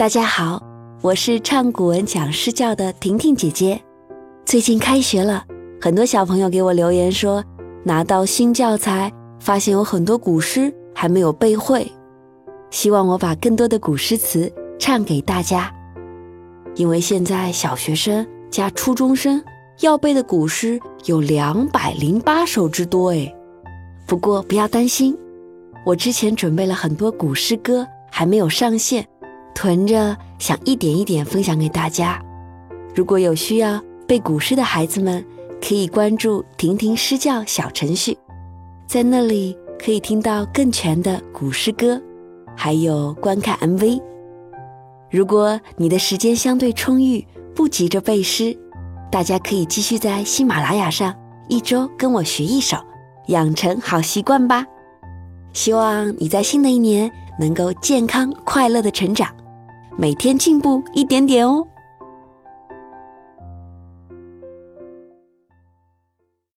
大家好，我是唱古文讲诗教的婷婷姐姐。最近开学了，很多小朋友给我留言说，拿到新教材，发现有很多古诗还没有背会，希望我把更多的古诗词唱给大家。因为现在小学生加初中生要背的古诗有两百零八首之多诶。不过不要担心，我之前准备了很多古诗歌，还没有上线，囤着想一点一点分享给大家。如果有需要背古诗的孩子们，可以关注“婷婷诗教”小程序，在那里可以听到更全的古诗歌，还有观看 MV。如果你的时间相对充裕，不急着背诗，大家可以继续在喜马拉雅上一周跟我学一首。养成好习惯吧，希望你在新的一年能够健康快乐的成长，每天进步一点点哦。